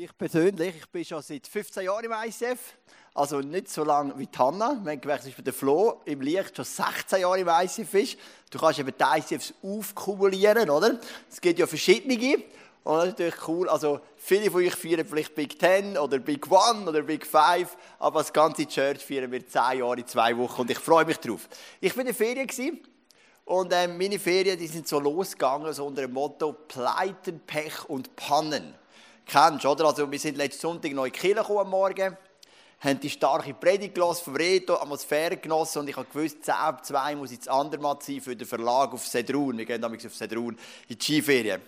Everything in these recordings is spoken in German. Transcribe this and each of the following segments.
Ich persönlich, ich bin schon seit 15 Jahren im ICF, also nicht so lange wie Hanna. Wenn gewechselt ist bei der Flo im Licht schon 16 Jahre im ICF ist. Du kannst eben die ICFs aufkumulieren, oder? Es gibt ja verschiedene. Und das ist natürlich cool. Also, viele von euch feiern vielleicht Big Ten oder Big One oder Big Five, aber das ganze Church feiern wir 10 Jahre in zwei Wochen und ich freue mich drauf. Ich war in der Ferien und äh, meine Ferien die sind so losgegangen so unter dem Motto Pleiten, Pech und Pannen. Kennst oder? Also wir sind letzten Sonntag noch in die Kirche am Morgen, haben die starke Predigt gelassen vom Reto, Atmosphäre genossen und ich habe gewusst, 10 ab 2 muss ich das Andermatt sein für den Verlag auf Sedrun. Wir gehen damals auf Sedrun in die Skiferien.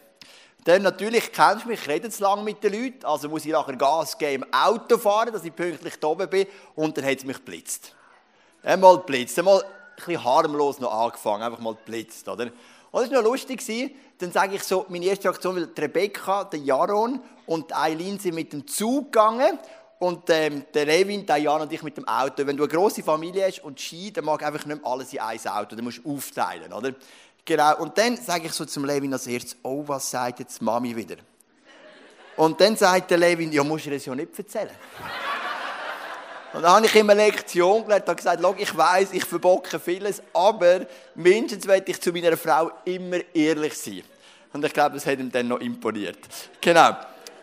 Dann natürlich kennst du mich, ich rede zu lange mit den Leuten, also muss ich nachher Gas geben im Auto fahren, dass ich pünktlich da oben bin und dann hat es mich geblitzt. Einmal geblitzt, einmal ein bisschen harmlos noch angefangen, einfach mal geblitzt, oder? Und das war noch lustig. Dann sage ich so, meine erste Aktion, weil Rebecca, der Jaron und Eileen sind mit dem Zug gegangen und ähm, der Levin, der Jan und ich mit dem Auto. Wenn du eine grosse Familie hast und Ski, dann mag einfach nicht mehr alles in ein Auto. Dann musst du aufteilen, oder? Genau. Und dann sage ich so zum Levin als erstes, oh, was sagt jetzt Mami wieder? Und dann sagt der Levin, ja, musst du das ja nicht erzählen. Und dann habe ich eine Lektion gelernt und gesagt, ich weiß, ich verbocke vieles, aber mindestens werde ich zu meiner Frau immer ehrlich sein. Und ich glaube, das hat ihm dann noch imponiert. Genau.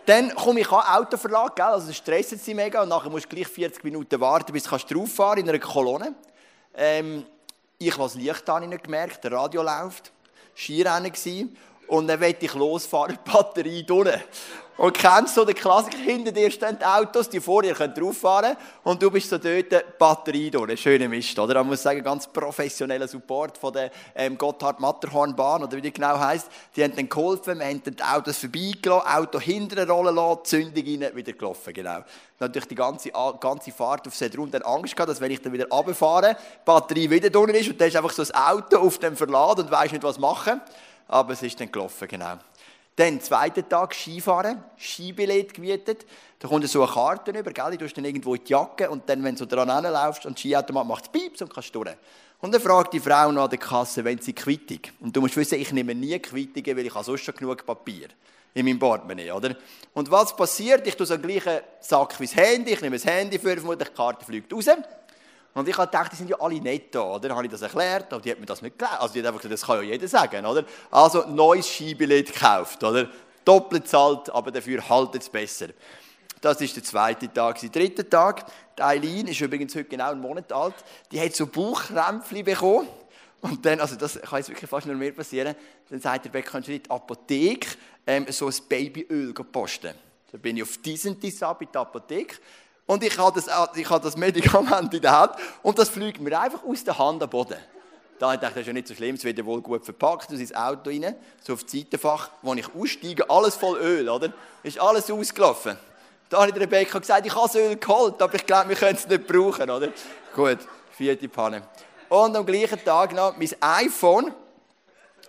Dann komme ich an Autoverlag, gell? also das stresst sie mega und nachher musst du gleich 40 Minuten warten, bis du drauf fahren in einer Kolonne. Ähm, ich habe das Licht an nicht gemerkt, der Radio läuft, Skirennen gewesen, und dann wollte ich losfahren, die Batterie drinnen. Und kennst du so den Klassiker, hinter dir stehen die Autos, die vor dir können drauffahren und du bist so dort, die Batterie durch. Schöner Mist, oder? Man muss sagen, ganz professioneller Support von der ähm, Gotthard-Matterhorn-Bahn, oder wie die genau heisst. Die haben dann geholfen, wir haben die Autos vorbeigelassen, Auto hinten rollen lassen, Zündung rein, wieder gelaufen, genau. Natürlich die ganze, ganze Fahrt auf Sedrun dann Angst gehabt, dass wenn ich dann wieder runterfahre, die Batterie wieder drin ist und dann ist einfach so das Auto auf dem Verladen und weiß nicht, was machen. Aber es ist dann gelaufen, genau. Dann, zweiten Tag, Skifahren, Skibillett gemietet. Da kommt so eine Karte über, gell? du hast dann irgendwo in die Jacke und dann, wenn du dran hinlaufst und Skiautomat macht Pieps und kannst durch. Und dann fragt die Frau noch an der Kasse, wenn sie Quittung. Und du musst wissen, ich nehme nie Quittungen, weil ich habe sonst schon genug Papier in meinem Portemonnaie, oder? Und was passiert? Ich tue so den gleichen Sack wie das Handy, ich nehme das Handy für, vermutlich die Karte fliegt raus. Und ich gedacht, die sind ja alle nett da, oder? Dann habe ich das erklärt, aber die hat mir das nicht gelernt. Also die hat einfach gesagt, das kann ja jeder sagen, oder? Also neues Skibillett gekauft, oder? Doppelt zahlt, aber dafür haltet es besser. Das ist der zweite Tag. Der dritte Tag, die Eileen ist übrigens heute genau einen Monat alt, die hat so Bauchkrämpfe bekommen. Und dann, also das kann jetzt wirklich fast nur mehr passieren, dann sagt der Beck, kannst du in die Apotheke ähm, so ein Babyöl posten. Da bin ich auf diesen Tissab in die Apotheke und ich habe das, ich habe das Medikament in der Hand und das fliegt mir einfach aus der Hand am Boden. Da dachte ich, das ist ja nicht so schlimm, es wird ja wohl gut verpackt, du ins Auto rein, so auf das Seitenfach, wo ich aussteige, alles voll Öl, oder? Ist alles ausgelaufen. Da ich der Rebecca gesagt, ich habe das Öl geholt, aber ich glaube, wir können es nicht brauchen, oder? Gut, vierte Panne. Und am gleichen Tag noch, mein iPhone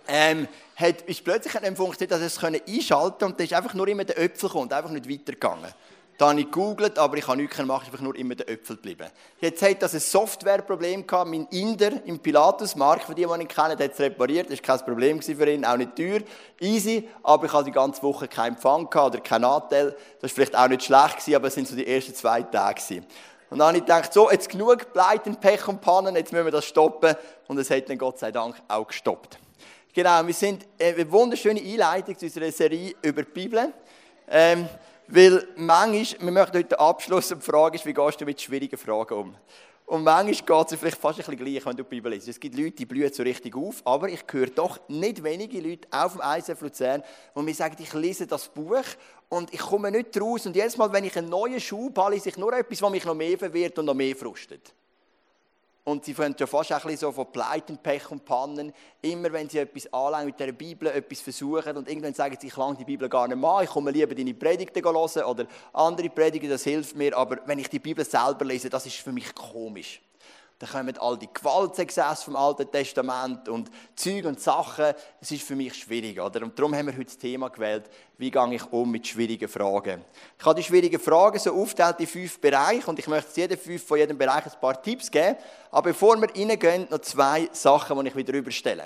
ähm, hat, ist plötzlich nicht funktioniert, dass es einschalten konnte und da ist einfach nur immer der Öpfel gekommen, einfach nicht weitergegangen. Da habe ich gegoogelt, aber ich habe nichts gemacht, ich bin nur immer der Äpfel geblieben. Jetzt hat das ein Softwareproblem gehabt. Mein Inder im Pilatusmarkt, für die, die ihn kennen, hat es repariert. Das war kein Problem für ihn, auch nicht teuer. Easy, aber ich hatte die ganze Woche keinen Empfang gehabt oder keinen Anteil. Das war vielleicht auch nicht schlecht gewesen, aber es sind so die ersten zwei Tage gewesen. Und dann habe ich gedacht, so, jetzt genug Pleiten, Pech und Pannen, jetzt müssen wir das stoppen. Und es hat dann Gott sei Dank auch gestoppt. Genau, wir sind äh, eine wunderschöne Einleitung zu unserer Serie über die Bibel. Ähm, weil manchmal, wir möchten heute Abschluss und die Frage ist, wie gehst du mit schwierigen Fragen um? Und manchmal geht es vielleicht fast ein bisschen gleich, wenn du die Bibel liest. Es gibt Leute, die blühen so richtig auf, aber ich höre doch nicht wenige Leute auf dem ISF Luzern, die mir sagen, ich lese das Buch und ich komme nicht raus. Und jedes Mal, wenn ich einen neuen Schub habe, lese ich nur etwas, was mich noch mehr verwirrt und noch mehr frustet. Und sie fangen ja fast ein bisschen so von Pleiten, Pech und Pannen. Immer wenn sie etwas anlangen mit der Bibel, etwas versuchen und irgendwann sagen sie, ich lang die Bibel gar nicht mehr ich komme lieber deine Predigten hören oder andere Predigten, das hilft mir. Aber wenn ich die Bibel selber lese, das ist für mich komisch. Da kommen all die Gewaltexzesse vom Alten Testament und Züge und Sachen. Das ist für mich schwierig, oder? Und darum haben wir heute das Thema gewählt, wie gehe ich um mit schwierigen Fragen. Ich habe die schwierigen Fragen so aufgeteilt in fünf Bereiche und ich möchte jedem fünf von jedem Bereich ein paar Tipps geben. Aber bevor wir reingehen, noch zwei Sachen, die ich wieder überstelle.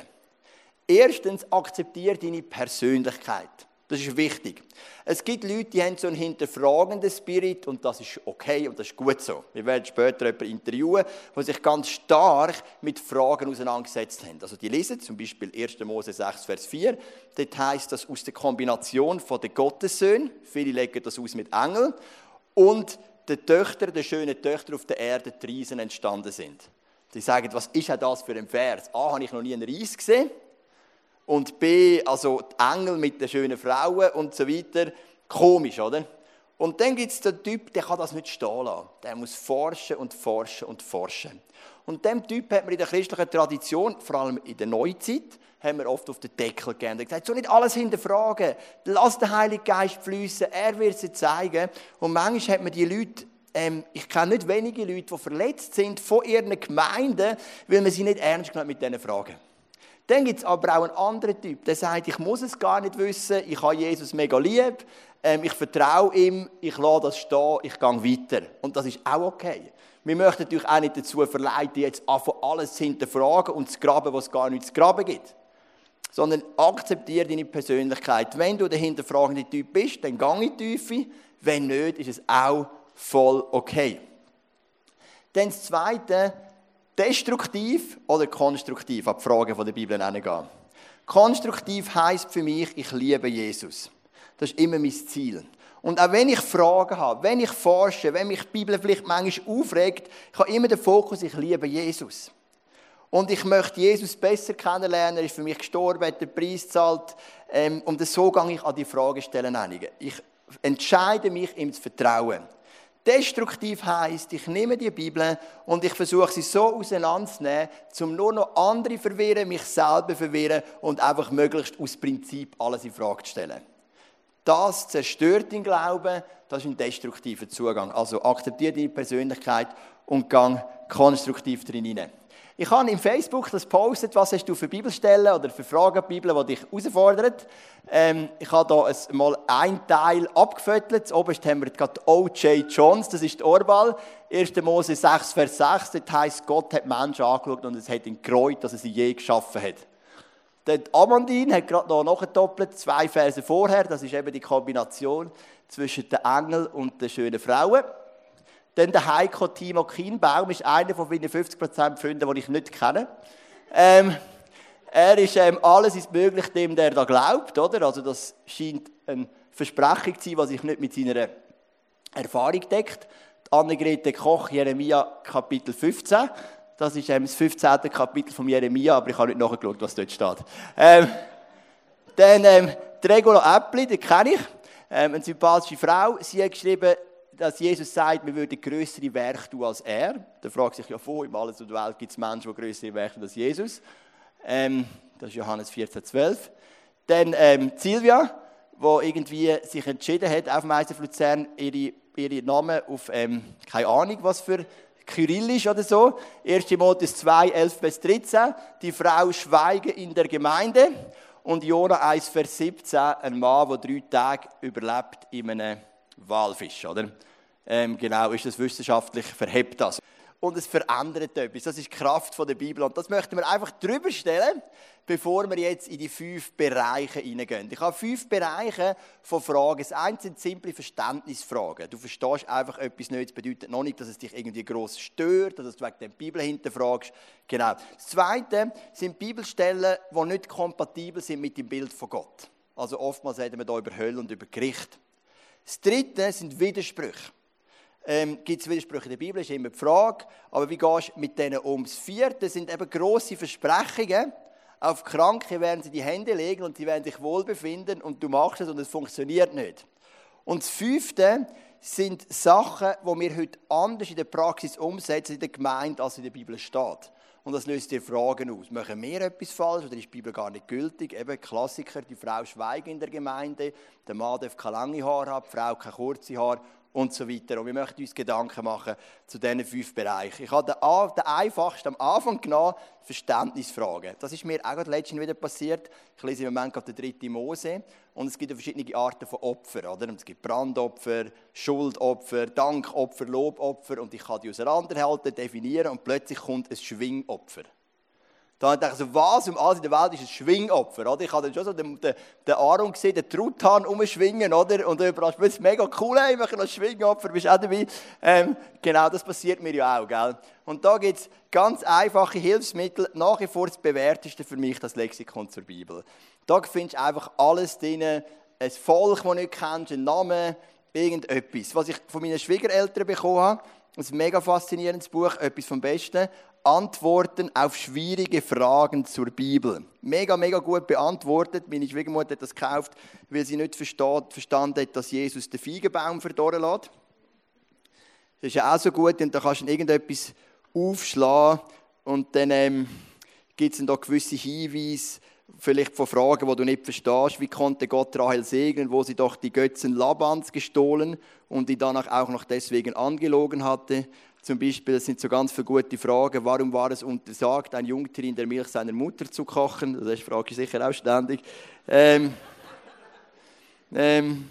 Erstens, akzeptiere deine Persönlichkeit. Das ist wichtig. Es gibt Leute, die haben so einen hinterfragenden Spirit und das ist okay und das ist gut so. Wir werden später jemanden interviewen, der sich ganz stark mit Fragen auseinandergesetzt hat. Also die lesen zum Beispiel 1. Mose 6, Vers 4. Dort heisst das aus der Kombination von den Gottessöhnen, viele legen das aus mit Engeln, und den Töchtern, den schönen Töchtern auf der Erde, die Riesen entstanden sind. Die sagen, was ist das für ein Vers? A, habe ich noch nie einen Reis gesehen und B, also die Engel mit den schönen Frauen und so weiter. Komisch, oder? Und dann gibt es den Typ, der kann das nicht stehen lassen. Der muss forschen und forschen und forschen. Und dem Typ hat man in der christlichen Tradition, vor allem in der Neuzeit, haben wir oft auf den Deckel gegeben und gesagt, so nicht alles hinterfragen. Lass den Heiligen Geist fließen, er wird es zeigen. Und manchmal hat man die Leute ähm, ich kenne nicht wenige Leute, die verletzt sind von ihren Gemeinden, weil man sie nicht ernst genommen mit diesen Fragen. Dann gibt es aber auch einen anderen Typ, der sagt, ich muss es gar nicht wissen, ich habe Jesus mega lieb, ähm, ich vertraue ihm, ich lasse das stehen, ich gehe weiter. Und das ist auch okay. Wir möchten natürlich auch nicht dazu verleiten, jetzt einfach alles zu hinterfragen und zu graben, was gar nicht zu graben gibt. Sondern akzeptiere deine Persönlichkeit. Wenn du der hinterfragende Typ bist, dann geh in die Tiefe. Wenn nicht, ist es auch voll okay. Dann das Zweite, destruktiv oder konstruktiv, an die Fragen der Bibel hineingehen. Konstruktiv heisst für mich, ich liebe Jesus. Das ist immer mein Ziel. Und auch wenn ich Fragen habe, wenn ich forsche, wenn mich die Bibel vielleicht manchmal aufregt, ich habe immer den Fokus, ich liebe Jesus. Und ich möchte Jesus besser kennenlernen, er ist für mich gestorben, hat den Preis gezahlt. Ähm, und so gehe ich an die Fragestellen hin. Ich entscheide mich, ihm zu vertrauen. Destruktiv heißt, ich nehme die Bibel und ich versuche sie so auseinanderzunehmen, um nur noch andere verwirren, mich selber verwirren und einfach möglichst aus Prinzip alles in Frage zu stellen. Das zerstört den Glauben, das ist ein destruktiver Zugang. Also akzeptiere deine Persönlichkeit und gang konstruktiv drin hinein. Ich habe im Facebook das postet, was hast du für Bibelstellen oder für Fragen Bibel, die dich herausfordern. Ähm, ich habe da mal ein Teil abgefüttert. Oberst haben wir gerade O.J. Jones, das ist die Orbal. 1. Mose 6, Vers 6, das heisst, Gott hat Menschen angeschaut und es hat ihn gereut, dass er sie je geschaffen hat. Der Amandin hat gerade noch nachgedoppelt, zwei Verse vorher, das ist eben die Kombination zwischen den Engeln und den schönen Frauen. Dann der Heiko Timo Kienbaum ist einer von meinen 50% Freunden, die ich nicht kenne. Ähm, er ist ähm, alles ist möglich dem, der da glaubt, oder? Also das scheint eine Versprechung zu sein, was sich nicht mit seiner Erfahrung deckt. Annegret Koch, Jeremia Kapitel 15. Das ist ähm, das 15. Kapitel von Jeremia, aber ich habe nicht nachgeschaut, was dort steht. Ähm, dann ähm, Regula Äppli, die kenne ich. Ähm, eine sympathische Frau. Sie hat geschrieben, dass Jesus sagt, wir würden größere Werke tun als er. Da fragt sich ja, wo im Alles und Welt gibt es Menschen, die größere Werke tun als Jesus. Ähm, das ist Johannes 14, 12. Dann ähm, Silvia, die irgendwie sich entschieden hat, auf dem ISF Luzern ihre, ihre Namen auf, ähm, keine Ahnung, was für Kyrillisch oder so. 1. Timotheus 2, 11 bis 13. Die Frau schweige in der Gemeinde. Und Jona 1, Vers 17, ein Mann, der drei Tage überlebt in einem Walfisch, oder? Ähm, genau, ist das wissenschaftlich, verhebt das. Und es verändert etwas. Das ist die Kraft der Bibel. Und das möchten wir einfach drüber stellen, bevor wir jetzt in die fünf Bereiche hineingehen. Ich habe fünf Bereiche von Fragen. Das eine sind simple Verständnisfragen. Du verstehst einfach etwas nicht. Das bedeutet noch nicht, dass es dich irgendwie groß stört dass du wegen der Bibel hinterfragst. Genau. Das zweite sind Bibelstellen, die nicht kompatibel sind mit dem Bild von Gott. Also oftmals reden wir hier über Hölle und über Gericht. Das dritte sind Widersprüche. Ähm, Gibt es Widersprüche in der Bibel, ist immer die Frage. Aber wie gehst du mit denen um? Das vierte sind eben grosse Versprechungen. Auf Kranke werden sie die Hände legen und sie werden sich wohlbefinden und du machst es und es funktioniert nicht. Und das fünfte sind Sachen, die wir heute anders in der Praxis umsetzen in der Gemeinde, als in der Bibel steht. Und das löst dir Fragen aus. Machen wir etwas falsch oder ist die Bibel gar nicht gültig? Eben Klassiker, die Frau schweigt in der Gemeinde, der Mann darf keine lange Haare haben, die Frau keine kurze Haare und so weiter. Und wir möchten uns Gedanken machen zu diesen fünf Bereichen. Ich habe den, einfachsten am Anfang genommen, Verständnisfragen. Das ist mir auch gerade letztens wieder passiert. Ich lese im Moment gerade den dritten Mose und es gibt verschiedene Arten von Opfern. Oder? Es gibt Brandopfer, Schuldopfer, Dankopfer, Lobopfer und ich kann die auseinanderhalten, definieren und plötzlich kommt ein Schwingopfer. Da dachte ich so, was um alles in der Welt ist ein Schwingopfer, oder? Ich habe dann schon so den, den, den Aaron gesehen, den Truthahn umschwingen, oder? Und das ist mega cool, hey, machen ein Schwingopfer, bist auch dabei. Ähm, genau, das passiert mir ja auch, gell? Und da gibt es ganz einfache Hilfsmittel, nach wie vor das bewährteste für mich, das Lexikon zur Bibel. Da findest du einfach alles drin, ein Volk, das du nicht kennst, ein Name, irgendetwas. Was ich von meinen Schwiegereltern bekommen habe, ein mega faszinierendes Buch, etwas vom Besten. Antworten auf schwierige Fragen zur Bibel. Mega, mega gut beantwortet. Meine Schwiegermutter hat das gekauft, weil sie nicht versteht, verstanden hat, dass Jesus den Feigenbaum verdorren lässt. Das ist ja auch so gut, und da kannst du irgendetwas aufschlagen und dann ähm, gibt es da gewisse Hinweise, vielleicht von Fragen, die du nicht verstehst. Wie konnte Gott Rahel segnen, wo sie doch die Götzen Labans gestohlen und die danach auch noch deswegen angelogen hatte? Zum Beispiel, das sind so ganz viele gute Fragen. Warum war es untersagt, ein Jungtier in der Milch seiner Mutter zu kochen? Das frage ich sicher auch ständig. Ähm, ähm,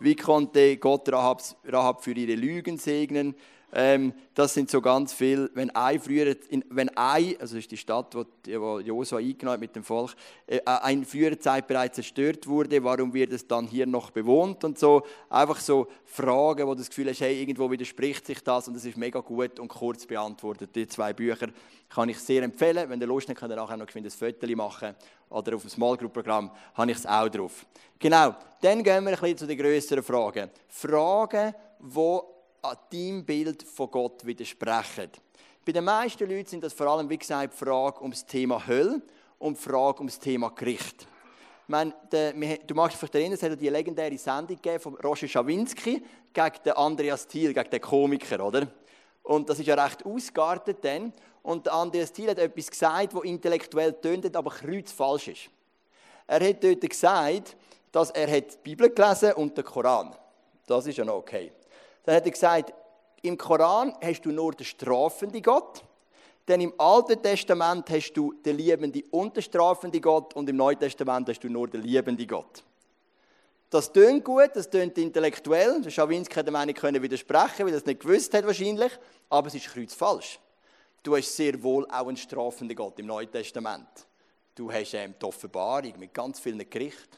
wie konnte Gott Rahab für ihre Lügen segnen? Ähm, das sind so ganz viel. Wenn Ai früher, in, wenn Ai, also ist die Stadt, wo, wo Josua eingenommen mit dem Volk, äh, ein früherer Zeit bereits zerstört wurde, warum wird es dann hier noch bewohnt und so. Einfach so Fragen, wo du das Gefühl hast, hey, irgendwo widerspricht sich das und das ist mega gut und kurz beantwortet. Die zwei Bücher kann ich sehr empfehlen. Wenn ihr Lust habt, könnt ihr nachher noch ein Foto machen oder auf dem Small Group Programm habe ich es auch drauf. Genau, dann gehen wir ein bisschen zu den größeren Fragen. Fragen, die an deinem Bild von Gott widersprechen. Bei den meisten Leuten sind das vor allem, wie gesagt, die Frage um das Thema Hölle und die Frage um das Thema Gericht. Ich meine, du magst dich erinnern, es hat die legendäre Sendung von Roger Schawinski gegen den Andreas Thiel, gegen den Komiker, oder? Und das ist ja recht ausgeartet dann. Und Andreas Thiel hat etwas gesagt, das intellektuell tönt, aber kreuzfalsch ist. Er hat dort gesagt, dass er die Bibel gelesen und den Koran. Das ist ja noch okay. Dann hat er gesagt, im Koran hast du nur den strafenden Gott, denn im Alten Testament hast du den liebenden und den strafenden Gott und im Neuen Testament hast du nur den liebenden Gott. Das tönt gut, das tönt intellektuell. Der Schawinski hätte dem können widersprechen, weil er es nicht gewusst hat wahrscheinlich, aber es ist kreuzfalsch. Du hast sehr wohl auch einen strafenden Gott im Neuen Testament. Du hast ähm, die Offenbarung mit ganz vielen Gerichten.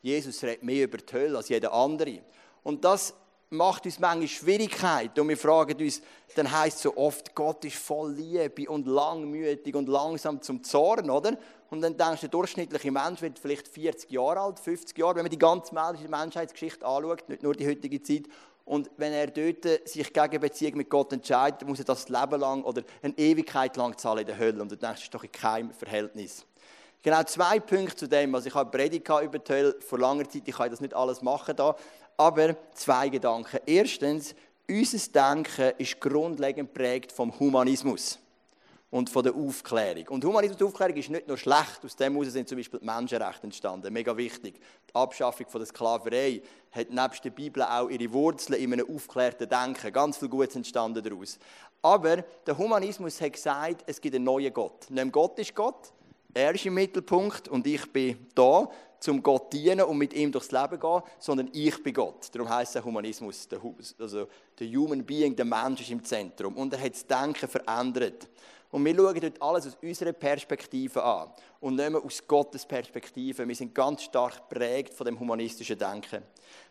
Jesus redet mehr über die Hölle als jeder andere. Und das macht uns manchmal Schwierigkeiten und wir fragen uns, dann heißt so oft, Gott ist voll Liebe und langmütig und langsam zum Zorn, oder? Und dann denkst du, der durchschnittliche Mensch wird vielleicht 40 Jahre alt, 50 Jahre, wenn man die ganze Menschheitsgeschichte anschaut, nicht nur die heutige Zeit. Und wenn er dort sich gegen Beziehung mit Gott entscheidet, muss er das Leben lang oder eine Ewigkeit lang zahlen in der Hölle. Und du denkst, das ist doch in keinem Verhältnis. Genau zwei Punkte zu dem. Also ich habe Predigt über die Hölle vor langer Zeit, ich kann das nicht alles machen da, aber zwei Gedanken. Erstens, unser Denken ist grundlegend prägt vom Humanismus und von der Aufklärung. Und Humanismus und Aufklärung ist nicht nur schlecht, aus dem heraus sind zum Beispiel die Menschenrechte entstanden, mega wichtig. Die Abschaffung von der Sklaverei hat nebst der Bibel auch ihre Wurzeln in einem aufklärten Denken. Ganz viel Gutes entstanden daraus. Aber der Humanismus hat gesagt, es gibt einen neuen Gott. Nicht Gott ist Gott, er ist im Mittelpunkt und ich bin da, zum Gott dienen und mit ihm durchs Leben gehen, sondern ich bin Gott. Darum heißt der Humanismus, der, also der Human Being, der Mensch ist im Zentrum. Und er hat das Denken verändert. Und wir schauen dort alles aus unserer Perspektive an und nicht mehr aus Gottes Perspektive. Wir sind ganz stark geprägt von dem humanistischen Denken.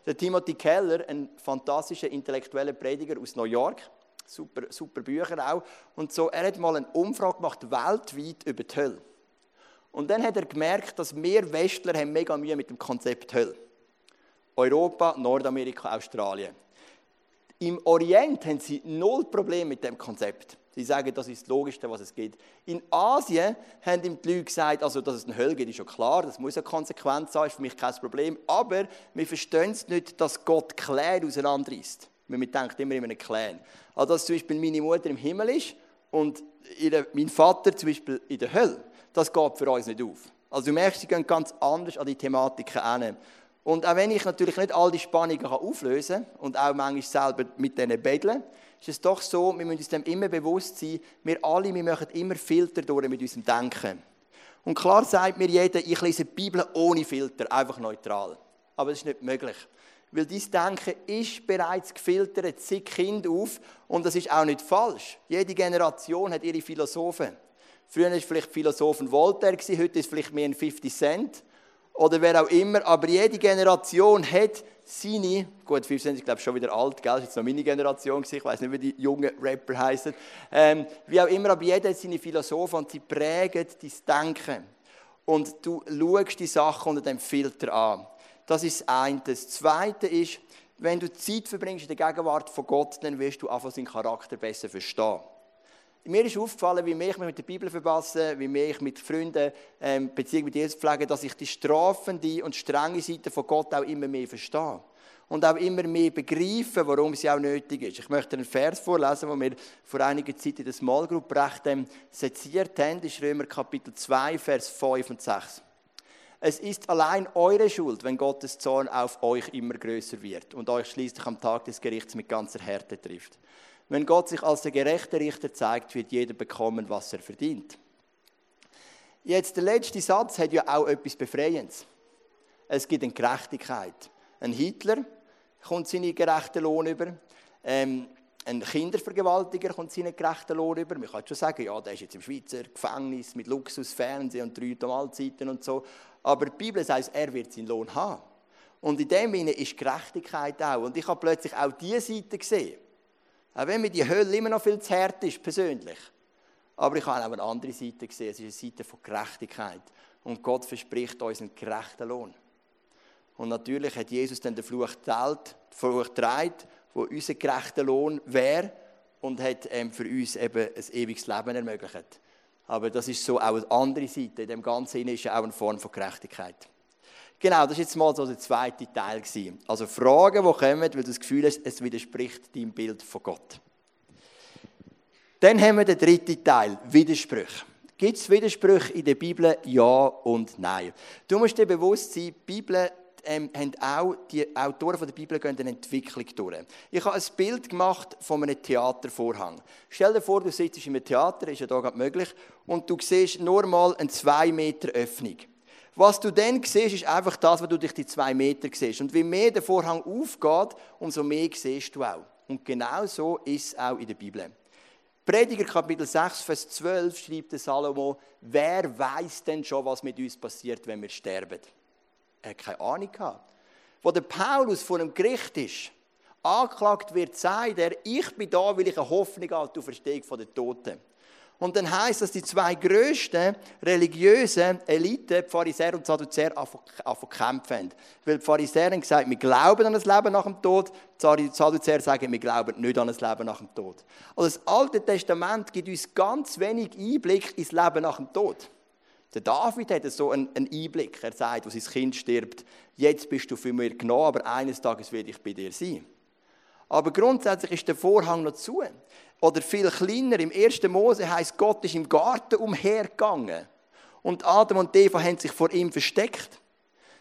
Der Timothy Keller, ein fantastischer intellektueller Prediger aus New York, super, super Bücher auch, und so, er hat mal eine Umfrage gemacht weltweit über die Hölle. Und dann hat er gemerkt, dass wir Westler haben mega Mühe mit dem Konzept Hölle. Europa, Nordamerika, Australien. Im Orient haben sie null Probleme mit dem Konzept. Sie sagen, das ist das Logischste, was es gibt. In Asien haben ihm die Leute gesagt, also, dass es eine Hölle gibt, ist schon klar, das muss eine Konsequenz sein, ist für mich kein Problem. Aber wir verstehen es nicht, dass Gott Clan auseinanderreißt. Man denkt immer in einem Clan. Also, dass zum Beispiel meine Mutter im Himmel ist und mein Vater zum Beispiel in der Hölle das geht für uns nicht auf. Also du merkst, sie gehen ganz anders an die Thematiken an. Und auch wenn ich natürlich nicht all die Spannungen auflösen kann und auch manchmal selber mit denen betteln, ist es doch so, wir müssen uns dem immer bewusst sein, wir alle, wir machen immer Filter durch mit unserem Denken. Und klar sagt mir jeder, ich lese die Bibel ohne Filter, einfach neutral. Aber das ist nicht möglich. Weil dein Denken ist bereits gefiltert, seit Kind auf. Und das ist auch nicht falsch. Jede Generation hat ihre Philosophen. Früher war vielleicht Philosophen Voltaire, heute ist es vielleicht mehr ein 50 Cent oder wer auch immer. Aber jede Generation hat seine, gut, 50 Cent ist glaube ich schon wieder alt, gell? das ist jetzt noch meine Generation, ich weiß nicht, wie die jungen Rapper heißen. Ähm, wie auch immer, aber jeder hat seine Philosophen und sie prägen dein Denken. Und du schaust die Sachen unter dem Filter an. Das ist das eine. Das zweite ist, wenn du Zeit verbringst in der Gegenwart von Gott, dann wirst du einfach seinen Charakter besser verstehen. Mir ist aufgefallen, wie mehr ich mich mit der Bibel verpasse, wie mehr ich mit Freunden ähm, Beziehung mit Jesus pflege, dass ich die strafende und strenge Seite von Gott auch immer mehr verstehe. Und auch immer mehr begreife, warum sie auch nötig ist. Ich möchte einen Vers vorlesen, den wir vor einiger Zeit in der Small Group recht ähm, seziert haben. Das ist Römer Kapitel 2, Vers 5 und 6. Es ist allein eure Schuld, wenn Gottes Zorn auf euch immer größer wird und euch schließlich am Tag des Gerichts mit ganzer Härte trifft. Wenn Gott sich als der gerechte Richter zeigt, wird jeder bekommen, was er verdient. Jetzt der letzte Satz hat ja auch etwas Befreiendes. Es gibt eine Gerechtigkeit. Ein Hitler kommt seinen gerechten Lohn über. Ähm, ein Kindervergewaltiger kommt seinen gerechten Lohn über. Man kann schon sagen, ja, der ist jetzt im Schweizer Gefängnis mit Luxus, Fernsehen und drei Mahlzeiten und so. Aber die Bibel sagt, er wird seinen Lohn haben. Und in dem Sinne ist Gerechtigkeit auch. Und ich habe plötzlich auch diese Seite gesehen. Auch wenn mir die Hölle immer noch viel zu hart ist, persönlich. Aber ich habe auch eine andere Seite gesehen. Es ist eine Seite von Gerechtigkeit. Und Gott verspricht uns einen gerechten Lohn. Und natürlich hat Jesus dann den Fluch geteilt, den Fluch getragen, wo unser gerechter Lohn wäre und hat ähm, für uns eben ein ewiges Leben ermöglicht. Aber das ist so auch eine andere Seite. In dem Ganzen ist ja auch eine Form von Gerechtigkeit. Genau, das war jetzt mal so der zweite Teil. Gewesen. Also Fragen, die kommen, weil du das Gefühl hast, es widerspricht deinem Bild von Gott. Dann haben wir den dritten Teil, Widersprüche. Gibt es Widersprüche in der Bibel? Ja und nein. Du musst dir bewusst sein, die Bibel ähm, haben auch, die Autoren von der Bibel gehen eine Entwicklung durch. Ich habe ein Bild gemacht von einem Theatervorhang. Stell dir vor, du sitzt in einem Theater, ist ja da gerade möglich, und du siehst nur mal eine 2 Meter Öffnung. Was du dann siehst, ist einfach das, was du durch die zwei Meter siehst. Und wie mehr der Vorhang aufgeht, umso mehr siehst du auch. Und genau so ist es auch in der Bibel. Prediger Kapitel 6, Vers 12 schreibt der Salomo, wer weiß denn schon, was mit uns passiert, wenn wir sterben? Er hat keine Ahnung gehabt. Wo der Paulus vor einem Gericht ist, angeklagt wird, sagt er, ich bin da, weil ich eine Hoffnung habe, du Verstehung von den Toten. Und dann heißt dass die zwei grössten religiösen Eliten, die Pharisäer und Sadduzäer, anfangen kämpfen. Weil die Pharisäer haben gesagt, wir glauben an das Leben nach dem Tod. Die Sadduzäer sagen, wir glauben nicht an das Leben nach dem Tod. Also das Alte Testament gibt uns ganz wenig Einblick ins Leben nach dem Tod. Der David hat so einen, Einblick. Er sagt, wo sein Kind stirbt, jetzt bist du für mich genommen, aber eines Tages werde ich bei dir sein. Aber grundsätzlich ist der Vorhang noch zu. Oder viel kleiner, im 1. Mose heißt Gott ist im Garten umhergegangen. Und Adam und Eva haben sich vor ihm versteckt.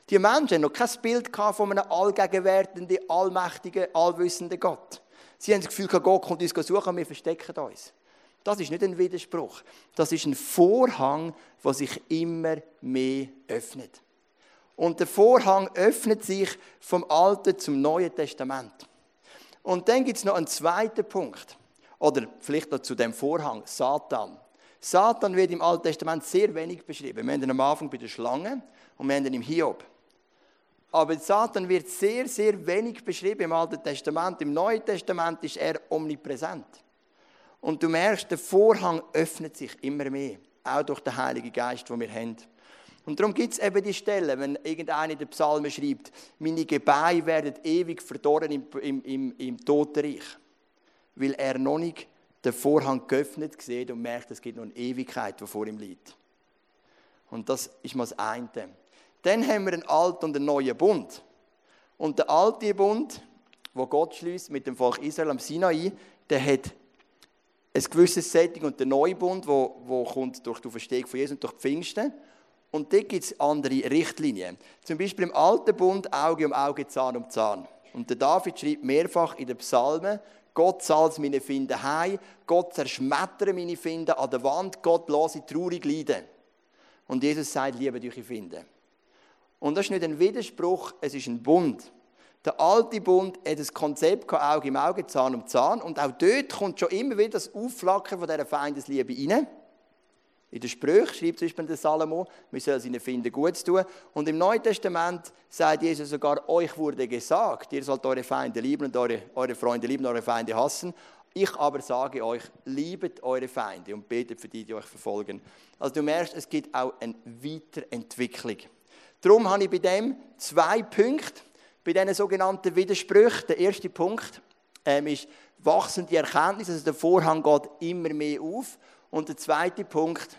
Die Menschen haben noch kein Bild von einem allgegenwärtigen, allmächtigen, allwissenden Gott. Sie haben das Gefühl, Gott kommt uns suchen wir verstecken uns. Das ist nicht ein Widerspruch. Das ist ein Vorhang, der sich immer mehr öffnet. Und der Vorhang öffnet sich vom Alten zum Neuen Testament. Und dann gibt es noch einen zweiten Punkt. Oder vielleicht noch zu dem Vorhang, Satan. Satan wird im Alten Testament sehr wenig beschrieben. Wir haben ihn am Anfang bei der Schlange und wir haben ihn im Hiob. Aber Satan wird sehr, sehr wenig beschrieben im Alten Testament. Im Neuen Testament ist er omnipräsent. Und du merkst, der Vorhang öffnet sich immer mehr, auch durch den Heiligen Geist, den wir haben. Und darum gibt es eben die Stelle, wenn irgendeiner in den Psalmen schreibt, meine Gebeine werden ewig verdorren im, im, im, im Totenreich. Weil er noch nicht den Vorhang geöffnet sieht und merkt, es gibt noch eine Ewigkeit, die vor ihm liegt. Und das ist mal das eine. Dann haben wir einen alten und einen neuen Bund. Und der alte Bund, wo Gott schließt mit dem Volk Israel am Sinai, der hat ein gewisses Setting und der neue Bund, wo, wo kommt durch die Verstehung von Jesus und durch die Pfingsten. Und dort gibt es andere Richtlinien. Zum Beispiel im Alten Bund Auge um Auge, Zahn um Zahn. Und der David schreibt mehrfach in den Psalmen, Gott zahlt meine Finde heim, Gott zerschmettert meine Finde an der Wand, Gott lasse traurig leiden. Und Jesus sagt, liebe eure Finde. Und das ist nicht ein Widerspruch, es ist ein Bund. Der alte Bund hat das Konzept Auge im Auge, Zahn um Zahn. Und auch dort kommt schon immer wieder das Aufflackern von dieser Feindesliebe rein. In den Sprüchen schreibt zum Beispiel der Salomo, wir sollen seinen Finden gut tun. Und im Neuen Testament sagt Jesus sogar, euch wurde gesagt, ihr sollt eure Feinde lieben und eure, eure Freunde lieben und eure Feinde hassen. Ich aber sage euch, liebet eure Feinde und betet für die, die euch verfolgen. Also du merkst, es gibt auch eine Weiterentwicklung. Darum habe ich bei dem zwei Punkte, bei diesen sogenannten Widersprüchen. Der erste Punkt ähm, ist wachsende Erkenntnis, also der Vorhang geht immer mehr auf. Und der zweite Punkt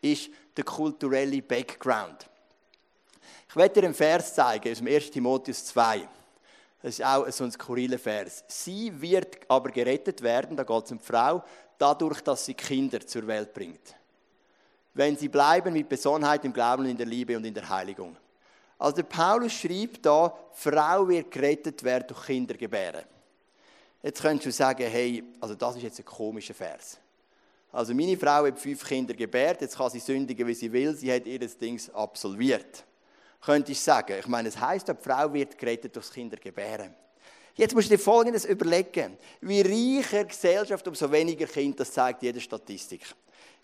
ist der kulturelle Background. Ich werde dir einen Vers zeigen aus dem 1. Timotheus 2. Das ist auch so ein skurriler Vers. Sie wird aber gerettet werden, da geht es um die Frau, dadurch, dass sie Kinder zur Welt bringt. Wenn sie bleiben mit Besonnenheit im Glauben und in der Liebe und in der Heiligung. Also der Paulus schreibt da, Frau wird gerettet werden durch Kindergebären. Jetzt könntest du sagen, hey, also das ist jetzt ein komischer Vers. Also meine Frau hat fünf Kinder gebärt, jetzt kann sie sündigen, wie sie will, sie hat ihr Dings absolviert könnte ich sagen. Ich meine, es heißt, die Frau wird gerettet durchs Kindergebären. Jetzt musst du dir Folgendes überlegen. Wie reicher Gesellschaft, umso weniger Kinder, das zeigt jede Statistik.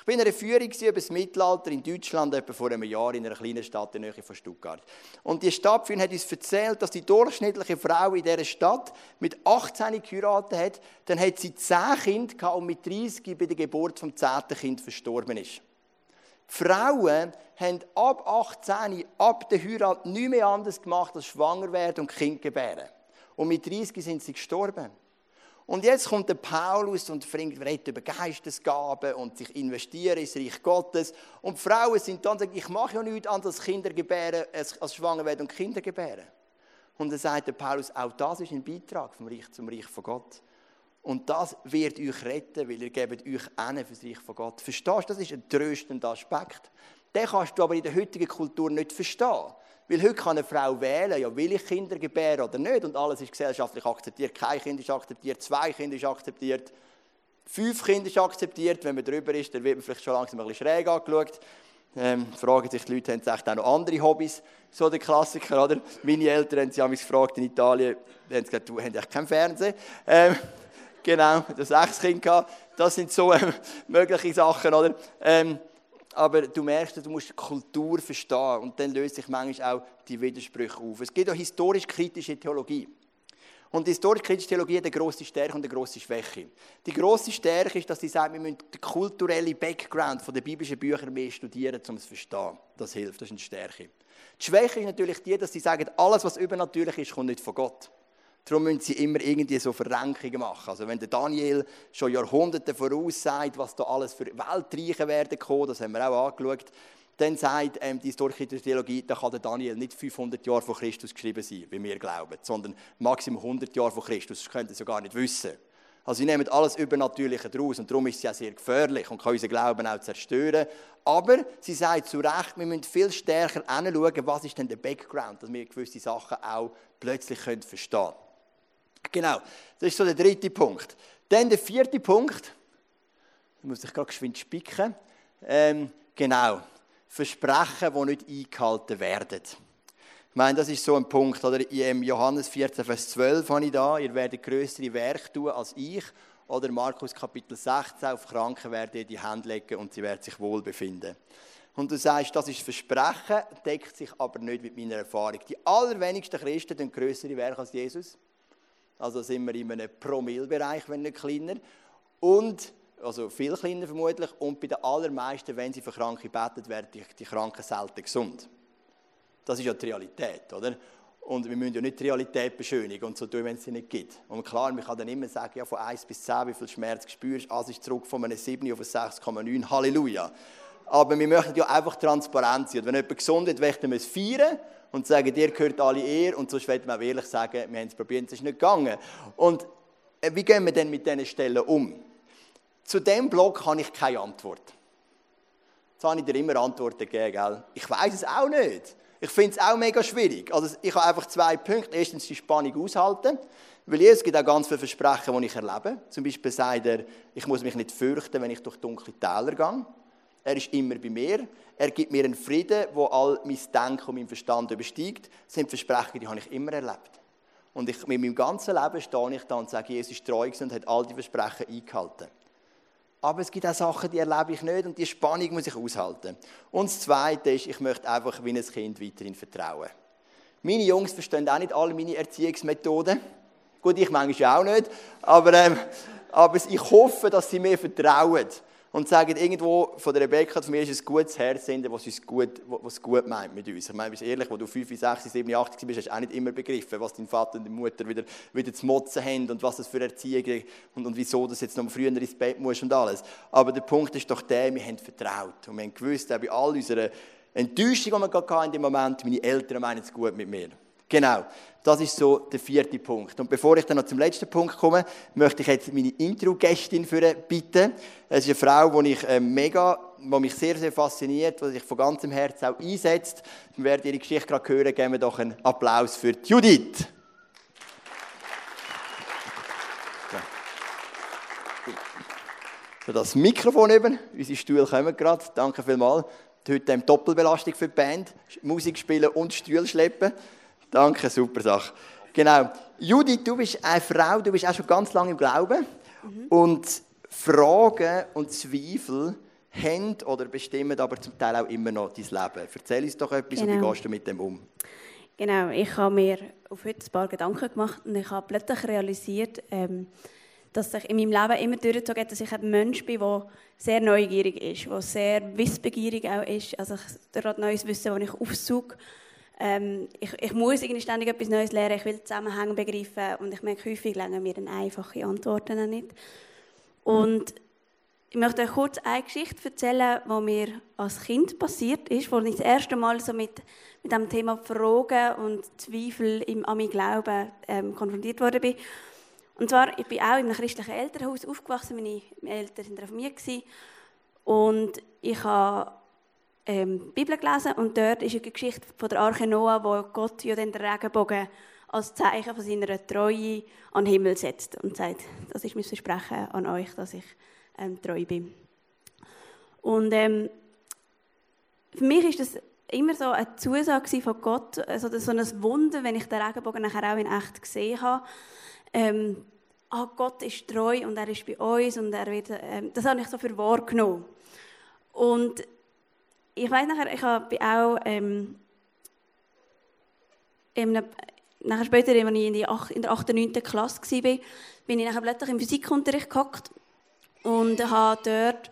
Ich bin in einer Führung über das Mittelalter in Deutschland, etwa vor einem Jahr, in einer kleinen Stadt in der Nähe von Stuttgart. Und die Stadtführerin hat uns erzählt, dass die durchschnittliche Frau in dieser Stadt mit 18 geheiratet hat, dann hat sie 10 Kinder gehabt und mit 30 bei der Geburt vom 10. Kind verstorben ist. Frauen haben ab 18, ab der Heirat nicht mehr anders gemacht, als schwanger werden und Kind gebären. Und mit 30 sind sie gestorben. Und jetzt kommt der Paulus und redet über Geistesgaben und sich investieren ins Reich Gottes. Und die Frauen sind dann sagen, ich mache ja nichts anderes als Kinder gebären, als schwanger werden und Kinder gebären. Und dann sagt der Paulus, auch das ist ein Beitrag vom Reich zum Reich von Gott. Und das wird euch retten, weil ihr gebt euch einen für das Reich von Gott. Verstehst du? Das ist ein tröstender Aspekt. Den kannst du aber in der heutigen Kultur nicht verstehen. Weil heute kann eine Frau wählen, ja, will ich Kinder gebären oder nicht. Und alles ist gesellschaftlich akzeptiert. Kein Kind ist akzeptiert, zwei Kinder ist akzeptiert, fünf Kinder ist akzeptiert. Wenn man drüber ist, dann wird man vielleicht schon langsam ein bisschen schräg angeschaut. Ähm, fragen sich die Leute, haben sie auch noch andere Hobbys? So der Klassiker, oder? Meine Eltern haben sich gefragt in Italien, haben sie gesagt, du hast echt keinen Fernsehen. Ähm, genau, das sechs Kind gehabt. Das sind so ähm, mögliche Sachen, oder? Ähm, aber du merkst, du musst die Kultur verstehen und dann löst sich manchmal auch die Widersprüche auf. Es gibt auch historisch-kritische Theologie. Und die historisch-kritische Theologie hat eine grosse Stärke und eine grosse Schwäche. Die grosse Stärke ist, dass sie sagt, wir müssen den kulturellen Background der biblischen Bücher mehr studieren, um es zu verstehen. Das hilft, das ist eine Stärke. Die Schwäche ist natürlich die, dass sie sagen, alles, was übernatürlich ist, kommt nicht von Gott. Darum müssen sie immer irgendwie so Verrenkungen machen. Also wenn der Daniel schon Jahrhunderte voraussagt, was da alles für Weltreiche werden kommen, das haben wir auch angeschaut, dann sagt ähm, die historische Theologie, da kann der Daniel nicht 500 Jahre vor Christus geschrieben sein, wie wir glauben, sondern maximal 100 Jahre vor Christus. Das könnten sie gar nicht wissen. Also sie nehmen alles Übernatürliche daraus und darum ist es ja sehr gefährlich und kann unseren Glauben auch zerstören. Aber sie sagt zu Recht, wir müssen viel stärker hinschauen, was ist denn der Background, dass wir gewisse Sachen auch plötzlich verstehen können. Genau, das ist so der dritte Punkt. Dann der vierte Punkt, da muss ich gerade geschwind spicken. Ähm, genau, Versprechen, die nicht eingehalten werden. Ich meine, das ist so ein Punkt. Oder in Johannes 14, Vers 12 habe ich da, ihr werdet größere Werke tun als ich. Oder Markus Kapitel 16, auf Kranken werdet ihr die Hände legen und sie werden sich wohl befinden. Und du sagst, das ist Versprechen, deckt sich aber nicht mit meiner Erfahrung. Die allerwenigsten Christen tun größere Werke als Jesus. Also sind wir in einem Promillbereich, wenn nicht kleiner. Und, also viel kleiner vermutlich. Und bei den allermeisten, wenn sie für Kranke beten, werden die, die Kranken selten gesund. Das ist ja die Realität, oder? Und wir müssen ja nicht die Realität beschönigen und so tun, wenn es sie nicht gibt. Und klar, man kann dann immer sagen, ja, von 1 bis 10, wie viel Schmerz spürst du, also ist zurück von einem 7 auf ein 6,9, Halleluja. Aber wir möchten ja einfach transparent sein. Und wenn jemand gesund ist, möchten wir es feiern und sagen, dir gehört alle Ehre. Und sonst werden wir auch ehrlich sagen, wir haben es probiert, es ist nicht gegangen. Und äh, wie gehen wir denn mit diesen Stellen um? Zu dem Blog habe ich keine Antwort. Jetzt habe ich dir immer Antworten gegeben, gell? Ich weiß es auch nicht. Ich finde es auch mega schwierig. Also ich habe einfach zwei Punkte. Erstens die Spannung aushalten. Weil es gibt auch ganz viele Versprechen, die ich erlebe. Zum Beispiel sagt er, ich muss mich nicht fürchten, wenn ich durch dunkle Täler gehe. Er ist immer bei mir. Er gibt mir einen Frieden, wo all mein Denken und mein Verstand übersteigt. Das sind Versprechen, die habe ich immer erlebt. Und ich, mit meinem ganzen Leben stehe ich da und sage, Jesus ist treu und hat all die Versprechen eingehalten. aber es gibt auch Sachen, die erlebe ich nicht und die Spannung muss ich aushalten. Und das Zweite ist, ich möchte einfach wie ein Kind weiterhin vertrauen. Meine Jungs verstehen auch nicht alle meine Erziehungsmethoden. Gut, ich manchmal auch nicht, aber, ähm, aber ich hoffe, dass sie mir vertrauen und sagen, irgendwo von der Rebecca zu mir ist ein gutes Herz hinter, was es gut, was gut meint mit uns. Ich meine, bist ehrlich, wo du 5, 6, 7, 8 bist, hast du auch nicht immer begriffen, was dein Vater und deine Mutter wieder, wieder zu motzen haben und was das für Erziehung und, und wieso das jetzt noch früher ins Bett muss und alles. Aber der Punkt ist doch der, wir haben vertraut und wir haben gewusst, auch bei all unserer Enttäuschung, die wir in dem Moment, meine Eltern meinen es gut mit mir. Genau, das ist so der vierte Punkt. Und bevor ich dann noch zum letzten Punkt komme, möchte ich jetzt meine Intro-Gästin bitten. Es ist eine Frau, die ich äh, mega, die mich sehr, sehr fasziniert, die sich von ganzem Herzen auch einsetzt. Wir werden ihre Geschichte gerade hören, geben wir doch einen Applaus für Judith. So, das Mikrofon eben, unsere Stühle kommen gerade, danke vielmals. Heute eine Doppelbelastung für die Band, Musik spielen und Stühle schleppen. Danke, super Sache. Genau. Judith, du bist eine Frau, du bist auch schon ganz lange im Glauben. Mhm. Und Fragen und Zweifel haben oder bestimmen aber zum Teil auch immer noch dein Leben. Erzähl uns doch etwas genau. und wie genau. gehst du mit dem um? Genau, ich habe mir auf heute ein paar Gedanken gemacht und ich habe plötzlich realisiert, ähm, dass sich in meinem Leben immer durchgezogen hat, dass ich ein Mensch bin, der sehr neugierig ist, der sehr wissbegierig auch ist. Also ich habe neues Wissen, das ich aufsuche ähm, ich, ich, muss irgendwie ständig etwas Neues lernen, ich will Zusammenhänge begreifen und ich merke, häufig länger mir dann einfache Antworten nicht. Und ich möchte euch kurz eine Geschichte erzählen, die mir als Kind passiert ist, wo ich das erste Mal so mit, mit dem Thema Fragen und Zweifel im, an mein Glauben ähm, konfrontiert worden bin. Und zwar, ich bin auch in einem christlichen Elternhaus aufgewachsen, meine Eltern waren reformiert. Und ich habe ähm, Bibel gelesen und dort ist eine Geschichte von der Arche Noah, wo Gott ja den Regenbogen als Zeichen von seiner Treue an den Himmel setzt und sagt, das ist mein Versprechen an euch, dass ich ähm, treu bin. Und ähm, für mich ist das immer so eine Zusage von Gott, also so ein Wunder, wenn ich den Regenbogen nachher auch in echt gesehen habe. Ähm, ah, Gott ist treu und er ist bei uns und er wird, ähm, das habe ich so für wahrgenommen. Und ich weiß nachher, ich habe auch ähm, einem, nachher später, als ich in, die 8, in der 8. und 9. Klasse war, bin ich nachher plötzlich im Physikunterricht gehockt und habe dort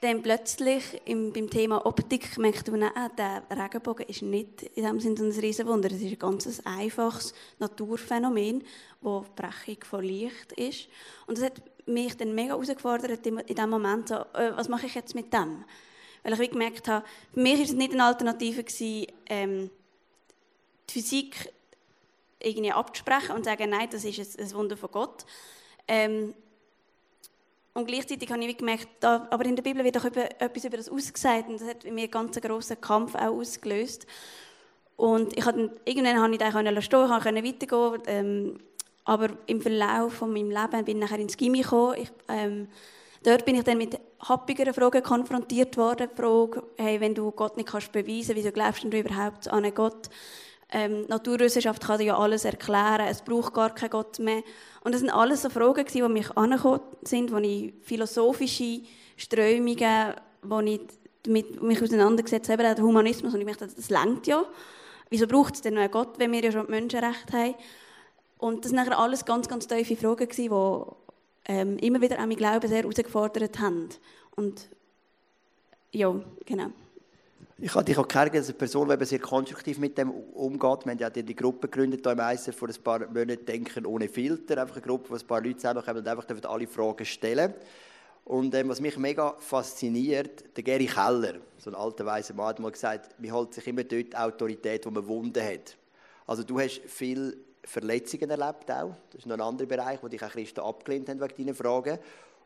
dann plötzlich im, beim Thema Optik gemerkt, ah, der Regenbogen ist nicht in dem Sinne ein Riesenwunder. Es ist ein ganz einfaches Naturphänomen, die Brechung von Licht ist. Und das hat mich dann mega herausgefordert in dem Moment, so, äh, was mache ich jetzt mit dem? Weil ich gemerkt habe, für mich war es nicht eine Alternative, gewesen, ähm, die Physik irgendwie abzusprechen und zu sagen, nein, das ist ein, Wunder von Gott. Ähm, und gleichzeitig habe ich gemerkt, da, aber in der Bibel wird auch etwas über das ausgesagt und das hat mir einen ganz grossen Kampf auch ausgelöst. Und ich hatte, irgendwann konnte ich dann stehen, ich konnte weitergehen, ähm, aber im Verlauf von meinem Leben bin ich nachher ins Gimmi gekommen. Ich, ähm, Dort bin ich dann mit happigeren Fragen konfrontiert worden. Die Frage, hey, wenn du Gott nicht kannst beweisen wieso glaubst du überhaupt an einen Gott? Ähm, Naturwissenschaft kann dir ja alles erklären, es braucht gar keinen Gott mehr. Und das sind alles so Fragen, die mich angekommen sind, wo ich philosophische Strömungen, wo ich mit mich auseinandergesetzt habe, der Humanismus, und ich dachte, das lenkt ja. Wieso braucht es denn noch einen Gott, wenn wir ja schon Menschenrechte haben? Und das waren nachher alles ganz, ganz tiefe Fragen, die ähm, immer wieder auch mein Glauben sehr herausgefordert haben. Und ja, genau. Ich habe dich auch kennengelernt als Person, die sehr konstruktiv mit dem umgeht. Wir haben ja die Gruppe gegründet hier im ICF vor ein paar Monaten, «Denken ohne Filter». Einfach eine Gruppe, wo ein paar Leute zusammenkommen und einfach alle Fragen stellen Und ähm, was mich mega fasziniert, der Gary Keller, so ein alter weiser Mann, hat mal gesagt, man holt sich immer dort Autorität, wo man Wunden hat. Also du hast viel Verletzungen erlebt auch. Das ist noch ein anderer Bereich, wo dich auch Christen abgelehnt haben wegen deinen Fragen.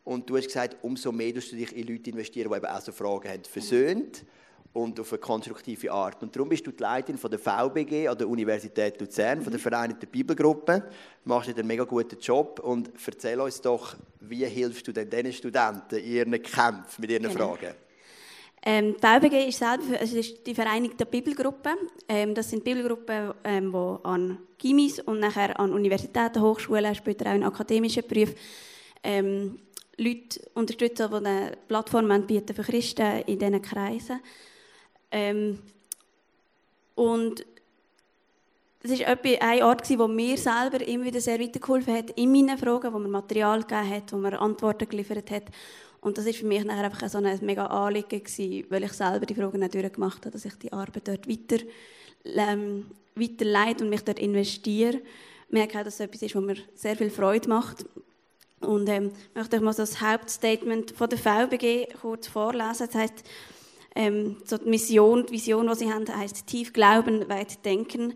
Und du hast gesagt, umso mehr musst du dich in Leute investieren, die eben auch so Fragen haben, versöhnt und auf eine konstruktive Art. Und darum bist du die Leiterin von der VBG an der Universität Luzern, von der Vereinigten Bibelgruppe. Du machst einen mega guten Job und erzähl uns doch, wie hilfst du denn diesen Studenten in ihren Kämpfen mit ihren genau. Fragen? Ähm, die VBG ist, selber, also ist die Vereinigte Bibelgruppe. Ähm, das sind Bibelgruppen, ähm, die an Gimis und nachher an Universitäten, Hochschulen, später auch in akademischen Berufen ähm, Leute unterstützen, die eine Plattform anbieten für Christen in diesen Kreisen. Ähm, und das war ein Ort, wo mir selber immer wieder sehr weitergeholfen hat in meinen Fragen, wo mir Material gegeben hat, wo mir Antworten geliefert hat. Und das war für mich nachher einfach so ein mega Anliegen gewesen, weil ich selber die Fragen natürlich gemacht habe, dass ich die Arbeit dort weiter, ähm, weiterleite und mich dort investiere. Ich merke auch, dass es etwas ist, was mir sehr viel Freude macht. Und ähm, ich möchte euch mal so das Hauptstatement von der VBG kurz vorlesen. Das heißt, ähm, so die Mission, die Vision, die sie haben, heißt tief glauben, weit denken.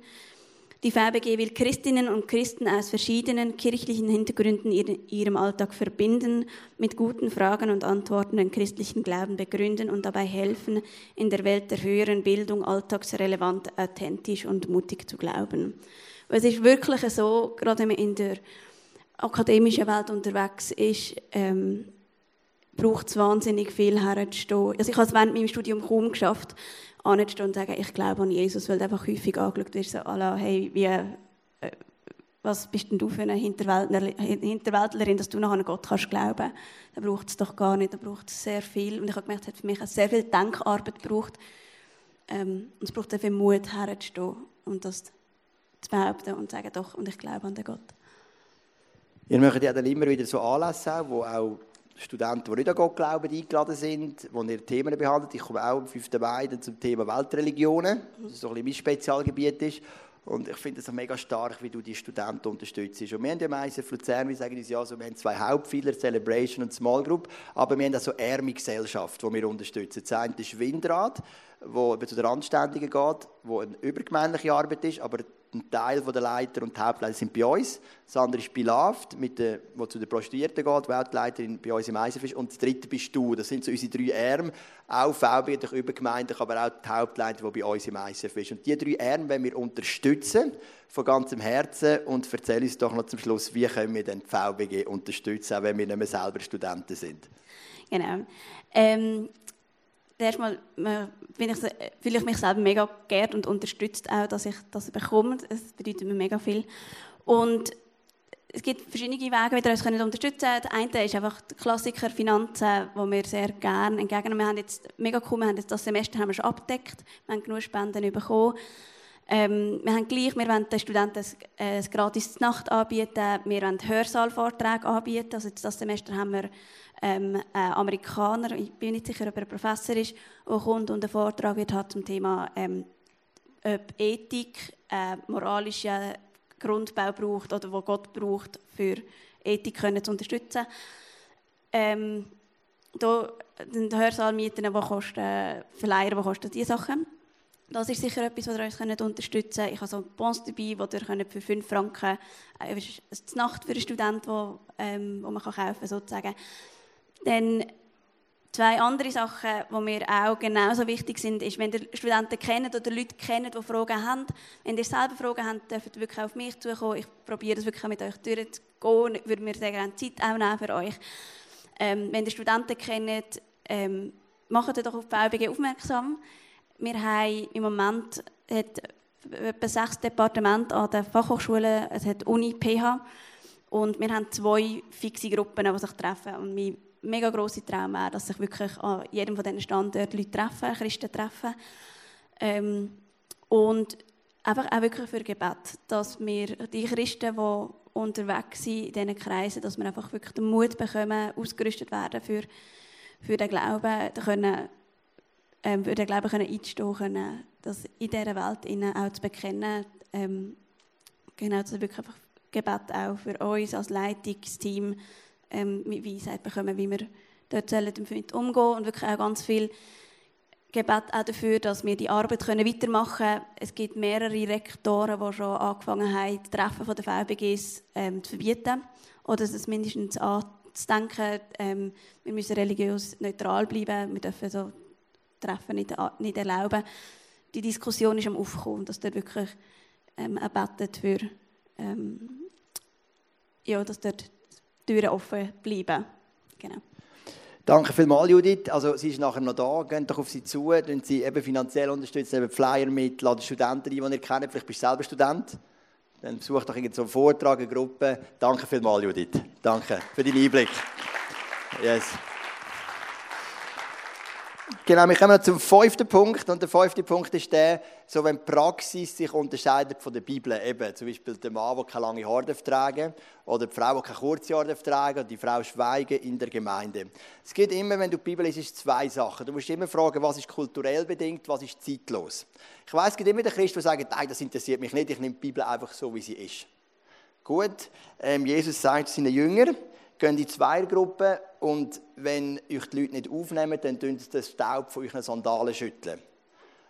Die VBG will Christinnen und Christen aus verschiedenen kirchlichen Hintergründen in ihrem Alltag verbinden, mit guten Fragen und Antworten den christlichen Glauben begründen und dabei helfen, in der Welt der höheren Bildung alltagsrelevant, authentisch und mutig zu glauben. es ist wirklich so, gerade wenn man in der akademischen Welt unterwegs ist, ähm, braucht es wahnsinnig viel herzustehen. Also ich habe es während meinem Studium kaum geschafft, anzustehen und sagen, ich glaube an Jesus, weil einfach häufig angeschaut wird, so, la, hey, wie, äh, was bist denn du für eine Hinterwäldlerin, dass du noch an Gott kannst glauben? Da braucht es doch gar nicht, da braucht es sehr viel. Und ich habe gemerkt, es hat für mich auch sehr viel Denkarbeit gebraucht. Ähm, und es braucht sehr viel Mut, herzustehen und das zu behaupten und zu sagen, doch, und ich glaube an den Gott. Ihr macht ja dann immer wieder so Anlässe, wo auch Studenten, die nicht an Gott glauben, eingeladen sind, wo ihr Themen behandelt. Ich komme auch am 5. Mai zum Thema Weltreligionen, das so ein bisschen mein Spezialgebiet ist. Und ich finde es mega stark, wie du die Studenten unterstützt. Und wir haben ja meistens Luzern, wir sagen uns ja so, wir haben zwei Hauptpfeiler, Celebration und Small Group, aber wir haben auch so ärme Gesellschaft, die wir unterstützen. Das eine ist Windrad, wo zu der Anständigen geht, wo eine übergemeindliche Arbeit ist, aber ein Teil der Leiter und Hauptleiter sind bei uns. Das andere ist Bilaft, mit der, wo zu den Prostituierten geht, Weltleiterin bei uns im Eisenfisch. Und das dritte bist du. Das sind so unsere drei Arme, auch VB, übergemeindlich, aber auch die Hauptleiter, die bei uns im Eisenfisch. Und diese drei Arme wollen wir unterstützen, von ganzem Herzen. Und erzähl uns doch noch zum Schluss, wie können wir den VBG unterstützen, auch wenn wir nicht mehr selber Studenten sind. Genau. Ähm erstmal bin ich, fühle ich mich selber mega geehrt und unterstützt auch, dass ich das bekomme. Es bedeutet mir mega viel. Und es gibt verschiedene Wege, wie wir uns unterstützen können. Der eine ist einfach der Klassiker Finanzen, wo wir sehr gerne entgegnen. Wir haben jetzt mega cool, wir haben jetzt das Semester haben wir schon abgedeckt, wir haben genug Spenden bekommen. Ähm, wir haben gleich, wir wollen den Studenten ein, ein gratis Nacht anbieten, wir wollen Hörsaalvorträge anbieten. Also das Semester haben wir ähm, ein Amerikaner, ich bin nicht sicher, ob er Professor ist, der kommt und einen Vortrag wird hat zum Thema, ähm, ob Ethik äh, moralischen Grundbau braucht oder wo Gott braucht, für Ethik können zu unterstützen. Ähm, da den Hörsaal mieten, die kosten, Verleiher, die kosten diese Sachen. Das ist sicher etwas, was ihr uns unterstützen könnt. Ich habe so Bons dabei, wo ihr für 5 Franken, äh, eine Nacht für einen Studenten, wo, ähm, wo man kaufen kann, sozusagen. Dann zwei andere Sachen, die mir auch genauso wichtig sind, ist, wenn ihr Studenten kennt oder Leute kennt, die Fragen haben, wenn ihr selber Fragen habt, dürft ihr wirklich auf mich zukommen. Ich probiere das wirklich mit euch durchzugehen. Ich würde mir sehr gerne Zeit auch nehmen für euch. Ähm, wenn ihr Studenten kennt, ähm, macht ihr doch auf die VBG aufmerksam. Wir haben im Moment hat etwa sechs Departemente an der Fachhochschule, es hat Uni, PH und wir haben zwei fixe Gruppen, die sich treffen. Und mein mega grosse Traum wäre, dass sich wirklich an jedem von diesen Standorten Leute treffen, Christen treffen. Ähm, und einfach auch wirklich für Gebet, dass wir die Christen, die unterwegs sind in diesen Kreisen, dass wir einfach wirklich den Mut bekommen, ausgerüstet werden für, für den Glauben, können, ähm, für den Glauben können einstehen können, das in dieser Welt auch zu bekennen. Ähm, genau, das ist wirklich einfach Gebet auch für uns als Leitungsteam, ähm, Weisheit bekommen, wie wir dort damit umgehen und wirklich auch ganz viel Gebet auch dafür, dass wir die Arbeit können weitermachen können. Es gibt mehrere Rektoren, die schon angefangen haben, die Treffen der VBGs ähm, zu verbieten oder das mindestens anzudenken, ähm, wir müssen religiös neutral bleiben, wir dürfen so Treffen nicht, nicht erlauben. Die Diskussion ist am Aufkommen, dass dort wirklich ähm, betet für ähm, ja, dass dort Türen offen bleiben. Genau. Danke vielmals, Judith. Also, sie ist nachher noch da. Geht doch auf sie zu. Dann sie eben finanziell unterstützen, eben Flyer mit, laden Studenten ein, die ihr kennt. Vielleicht bist du selber Student. Dann besuch doch irgendeinen so Vortrag, eine Gruppe. Danke vielmals, Judith. Danke für deinen Einblick. Yes. Genau, wir kommen zum fünften Punkt. Und der fünfte Punkt ist der, so wenn die Praxis sich unterscheidet von der Bibel. Eben, zum Beispiel der Mann, der keine lange Haare tragen oder die Frau, die keine kurze Haare tragen und die Frau schweigen in der Gemeinde. Es geht immer, wenn du die Bibel liest, zwei Sachen. Du musst immer fragen, was ist kulturell bedingt, was ist zeitlos. Ich weiß, es gibt immer den Christen, die sagen, nein, das interessiert mich nicht, ich nehme die Bibel einfach so, wie sie ist. Gut, ähm, Jesus sagt seinen Jüngern, gehen in zwei Gruppen und wenn euch die Leute nicht aufnehmen, dann tun sie den Staub von euren Sandalen schütteln.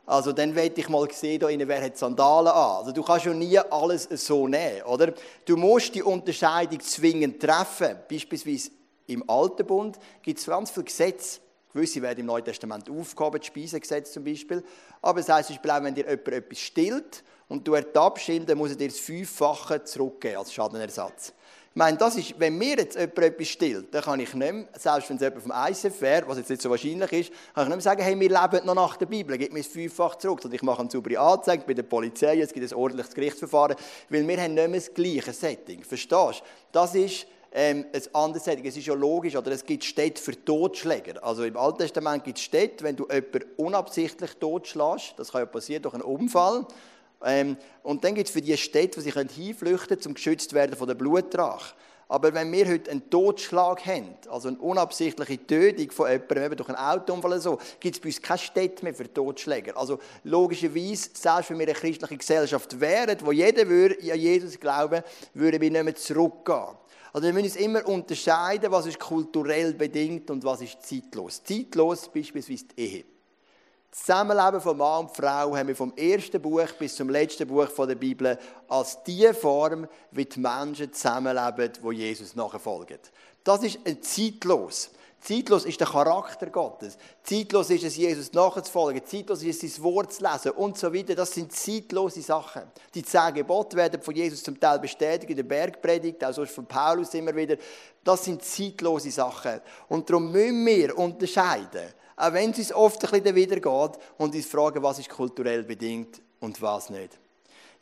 Also dann werde ich mal sehen, wer hat Sandalen an. Also du kannst ja nie alles so nehmen, oder? Du musst die Unterscheidung zwingend treffen. Beispielsweise im Alten Bund gibt es ganz viele Gesetze. Gewisse werden im Neuen Testament aufgehoben, das Speisegesetz zum Beispiel. Aber es heisst zum Beispiel auch, wenn dir jemand etwas stillt und du ertappst ihn, dann muss er dir das Fünffache zurückgeben als Schadenersatz. Ich meine, das ist, wenn mir jetzt jemand etwas stillt, dann kann ich nicht mehr, selbst wenn es jemand vom ICF wäre, was jetzt nicht so wahrscheinlich ist, kann ich nicht mehr sagen, hey, wir leben noch nach der Bibel, gib mir es fünffach zurück. Und ich mache eine saubere Anzeige bei der Polizei, es gibt ein ordentliches Gerichtsverfahren, weil wir haben nicht mehr das gleiche Setting. Verstehst du? Das ist ähm, ein anderes Setting. Es ist ja logisch, oder es gibt Städte für Totschläger. Also im Alten Testament gibt es Städte, wenn du jemanden unabsichtlich totschlägst, das kann ja passieren durch einen Unfall, ähm, und dann gibt es für die Städte, die sich hinflüchten können, um geschützt werden von der Blutdrache. Aber wenn wir heute einen Totschlag haben, also eine unabsichtliche Tötung von jemandem, eben durch einen Autounfall oder so, gibt es bei uns keine Städte mehr für Totschläger. Also logischerweise, selbst wenn wir eine christliche Gesellschaft wären, wo jeder würde an Jesus glauben würden wir nicht mehr zurückgehen. Also wir müssen uns immer unterscheiden, was ist kulturell bedingt und was ist zeitlos. Zeitlos beispielsweise die Ehe. Das Zusammenleben von Mann und Frau haben wir vom ersten Buch bis zum letzten Buch der Bibel als die Form, wie die Menschen zusammenleben, wo Jesus nachfolgen. Das ist ein zeitlos. Zeitlos ist der Charakter Gottes. Zeitlos ist es, Jesus nachzufolgen. Zeitlos ist es, sein Wort zu lesen und so weiter. Das sind zeitlose Sachen. Die zehn Gebote werden von Jesus zum Teil bestätigt in der Bergpredigt, auch sonst von Paulus immer wieder. Das sind zeitlose Sachen. Und darum müssen wir unterscheiden auch wenn es uns oft ein bisschen wieder geht und uns fragen, was ist kulturell bedingt und was nicht.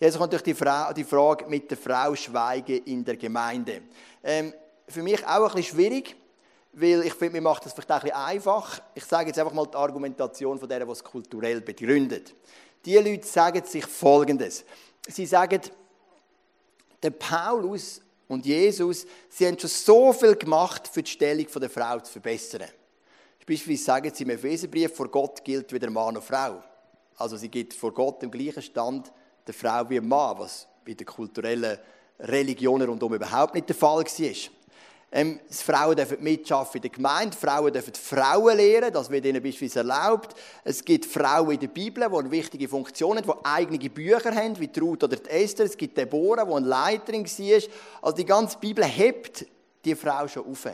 Jetzt kommt durch die, Frau, die Frage mit der Frau Schweigen in der Gemeinde. Ähm, für mich auch ein bisschen schwierig, weil ich finde, mir macht das vielleicht auch ein bisschen einfach. Ich sage jetzt einfach mal die Argumentation von die es kulturell begründet. Die Leute sagen sich Folgendes. Sie sagen, der Paulus und Jesus, sie haben schon so viel gemacht, für die Stellung der Frau zu verbessern. Beispielsweise sagen sie im Epheserbrief, vor Gott gilt weder Mann noch Frau. Also sie gibt vor Gott im gleichen Stand der Frau wie dem Mann, was bei den kulturellen Religionen rundum überhaupt nicht der Fall war. Ähm, Frauen dürfen mitschaffen in der Gemeinde, Frauen dürfen Frauen lehren, das wird ihnen beispielsweise erlaubt. Es gibt Frauen in der Bibel, die eine wichtige Funktion haben, die eigene Bücher haben, wie die Ruth oder die Esther. Es gibt Deborah, die eine Leiterin war. Also die ganze Bibel hebt die Frau schon auf.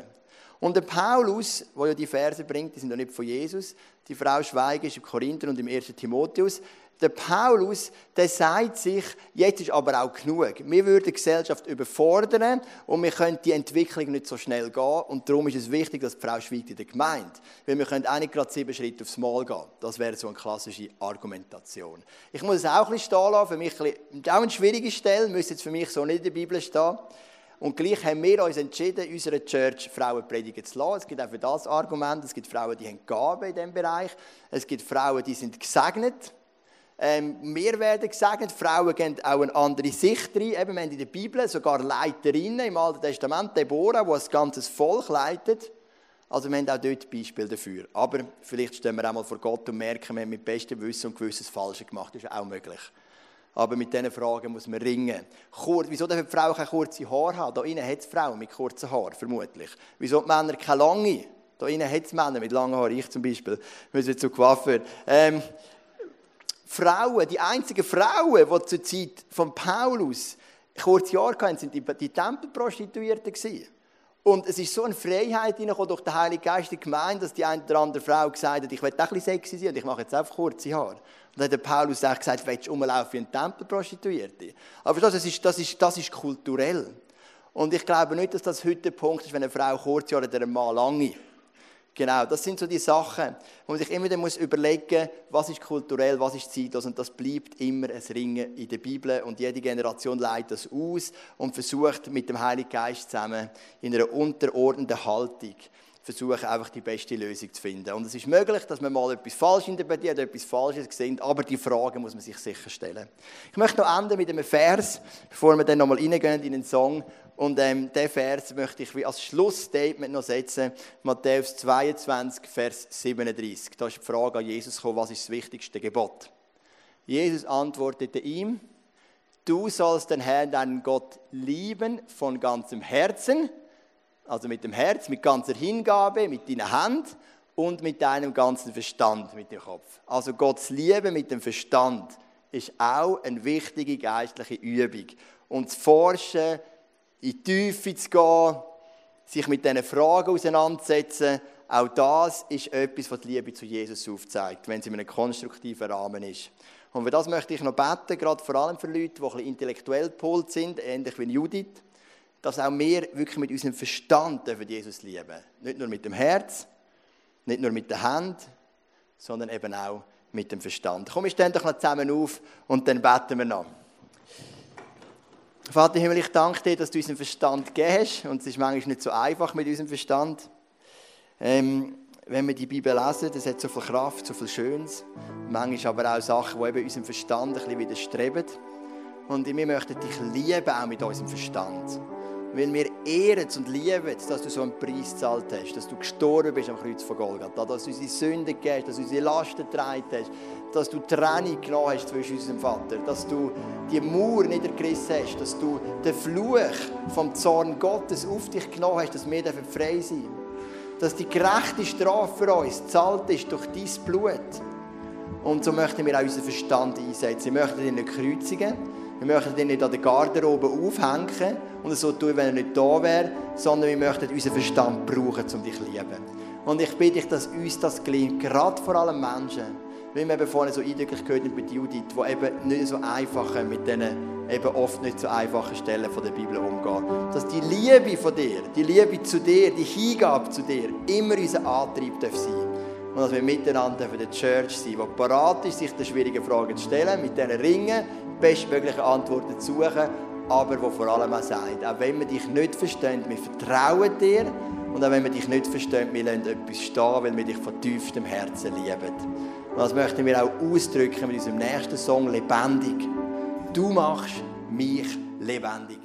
Und der Paulus, der ja die Verse bringt, die sind ja nicht von Jesus, die Frau Schweigen ist im Korinther und im 1. Timotheus, der Paulus, der sagt sich, jetzt ist aber auch genug. Wir würden die Gesellschaft überfordern und wir können die Entwicklung nicht so schnell gehen. Und darum ist es wichtig, dass die Frau schweigt in der Gemeinde. Weil wir können auch nicht gerade sieben Schritte aufs Mal gehen. Das wäre so eine klassische Argumentation. Ich muss es auch ein bisschen stehen lassen. Für mich auch eine schwierige Stelle, müsste jetzt für mich so nicht in der Bibel stehen. Und gleich haben wir uns entschieden, unserer Church Frauen predigen zu lassen. Es gibt auch für das Argument, es gibt Frauen, die haben Gaben in diesem Bereich. Es gibt Frauen, die sind gesegnet. Ähm, wir werden gesegnet. Frauen geben auch eine andere Sicht rein. Eben, wir haben in der Bibel sogar Leiterinnen im Alten Testament, Deborah, die ein ganzes Volk leitet. Also wir haben auch dort Beispiele dafür. Aber vielleicht stehen wir auch mal vor Gott und merken, wir haben mit bestem Wissen und Gewissen das Falsche gemacht. Das ist auch möglich. Aber mit diesen Fragen muss man ringen. Kur Wieso dürfen die Frauen keine kurzen Haare haben? Da innen hat es Frauen mit kurzen Haaren, vermutlich. Wieso die Männer keine lange? Da innen hat es Männer mit langen Haaren. Ich zum Beispiel. Sind zu Coiffeur. Ähm, Frauen, die einzigen Frauen, die zur Zeit von Paulus kurze Haare hatten, sind die, Tempelprostituierten. Und es ist so eine Freiheit hineingekommen durch den Heiligen Geist in Gemeinde, dass die eine oder andere Frau gesagt hat, ich will auch ein bisschen sexy sein und ich mache jetzt einfach kurze Haare. Und dann hat der Paulus auch gesagt, willst du rumlaufen wie ein Tempelprostituierte? Aber das ist, das, ist, das ist kulturell. Und ich glaube nicht, dass das heute der Punkt ist, wenn eine Frau kurze Haare oder ein Mann lange. Genau, das sind so die Sachen, wo man sich immer muss überlegen muss, was ist kulturell, was ist zeitlos. Und das bleibt immer ein Ringen in der Bibel. Und jede Generation leitet das aus und versucht mit dem Heiligen Geist zusammen in einer unterordnenden Haltung versuchen einfach die beste Lösung zu finden. Und es ist möglich, dass man mal etwas falsch interpretiert, etwas Falsches sehen, aber die Frage muss man sich sicher stellen. Ich möchte noch enden mit einem Vers, bevor wir dann nochmal reingehen in den Song. Und ähm, diesen Vers möchte ich wie als Schlussstatement noch setzen. Matthäus 22, Vers 37. Da ist die Frage an Jesus gekommen, was ist das wichtigste Gebot? Jesus antwortete ihm, du sollst den Herrn, deinen Gott, lieben von ganzem Herzen, also mit dem Herz, mit ganzer Hingabe, mit deiner Hand und mit deinem ganzen Verstand, mit dem Kopf. Also Gottes Liebe mit dem Verstand ist auch eine wichtige geistliche Übung. Und zu forschen, in die Tiefe zu gehen, sich mit diesen Fragen auseinanderzusetzen, auch das ist etwas, was die Liebe zu Jesus aufzeigt, wenn es in einem konstruktiven Rahmen ist. Und für das möchte ich noch beten, gerade vor allem für Leute, die ein bisschen intellektuell gepolt sind, ähnlich wie Judith, dass auch wir wirklich mit unserem Verstand dürfen Jesus lieben Nicht nur mit dem Herz, nicht nur mit der Hand, sondern eben auch mit dem Verstand. Komm, wir stehen doch noch zusammen auf und dann beten wir noch. Vater Himmel, ich danke dir, dass du unseren Verstand gegeben hast. Und es ist manchmal nicht so einfach mit unserem Verstand. Ähm, wenn wir die Bibel lesen, das hat so viel Kraft, so viel Schönes. Manchmal aber auch Sachen, die eben unserem Verstand ein bisschen widerstreben. Und wir möchten dich lieben, auch mit unserem Verstand. Weil wir ehren und lieben, dass du so einen Preis gezahlt hast, dass du gestorben bist am Kreuz von Golgatha, dass du unsere Sünden gegeben hast, dass du unsere Lasten getragen hast, dass du Trennung genommen hast zwischen unserem Vater, dass du die Mauer niedergerissen hast, dass du den Fluch vom Zorn Gottes auf dich genommen hast, dass wir frei sein dürfen. Dass die gerechte Strafe für uns zahlt ist durch dein Blut. Und so möchten wir auch unseren Verstand einsetzen. Wir möchten ihn nicht kreuzigen, wir möchten ihn nicht an der Garderobe aufhängen und so tun, wenn er nicht da wäre, sondern wir möchten unseren Verstand brauchen, um dich zu lieben. Und ich bitte dich, dass uns das gelingt, gerade vor allem Menschen, wie wir eben vorhin so eindrücklich gehört haben bei Judith, die eben nicht so einfach mit diesen eben oft nicht so einfachen Stellen von der Bibel umgehen. Dass die Liebe von dir, die Liebe zu dir, die Hingabe zu dir immer unser Antrieb sein darf und dass wir miteinander für die Church sein, die parat ist, sich die schwierigen Fragen zu stellen, mit diesen Ringen bestmögliche Antworten zu suchen, aber wo vor allem auch sagt, auch wenn wir dich nicht verstehen, wir vertrauen dir und auch wenn wir dich nicht verstehen, wir lassen etwas stehen, weil wir dich von tiefstem Herzen lieben. Und das möchten wir auch ausdrücken mit unserem nächsten Song «Lebendig». Du machst mich lebendig.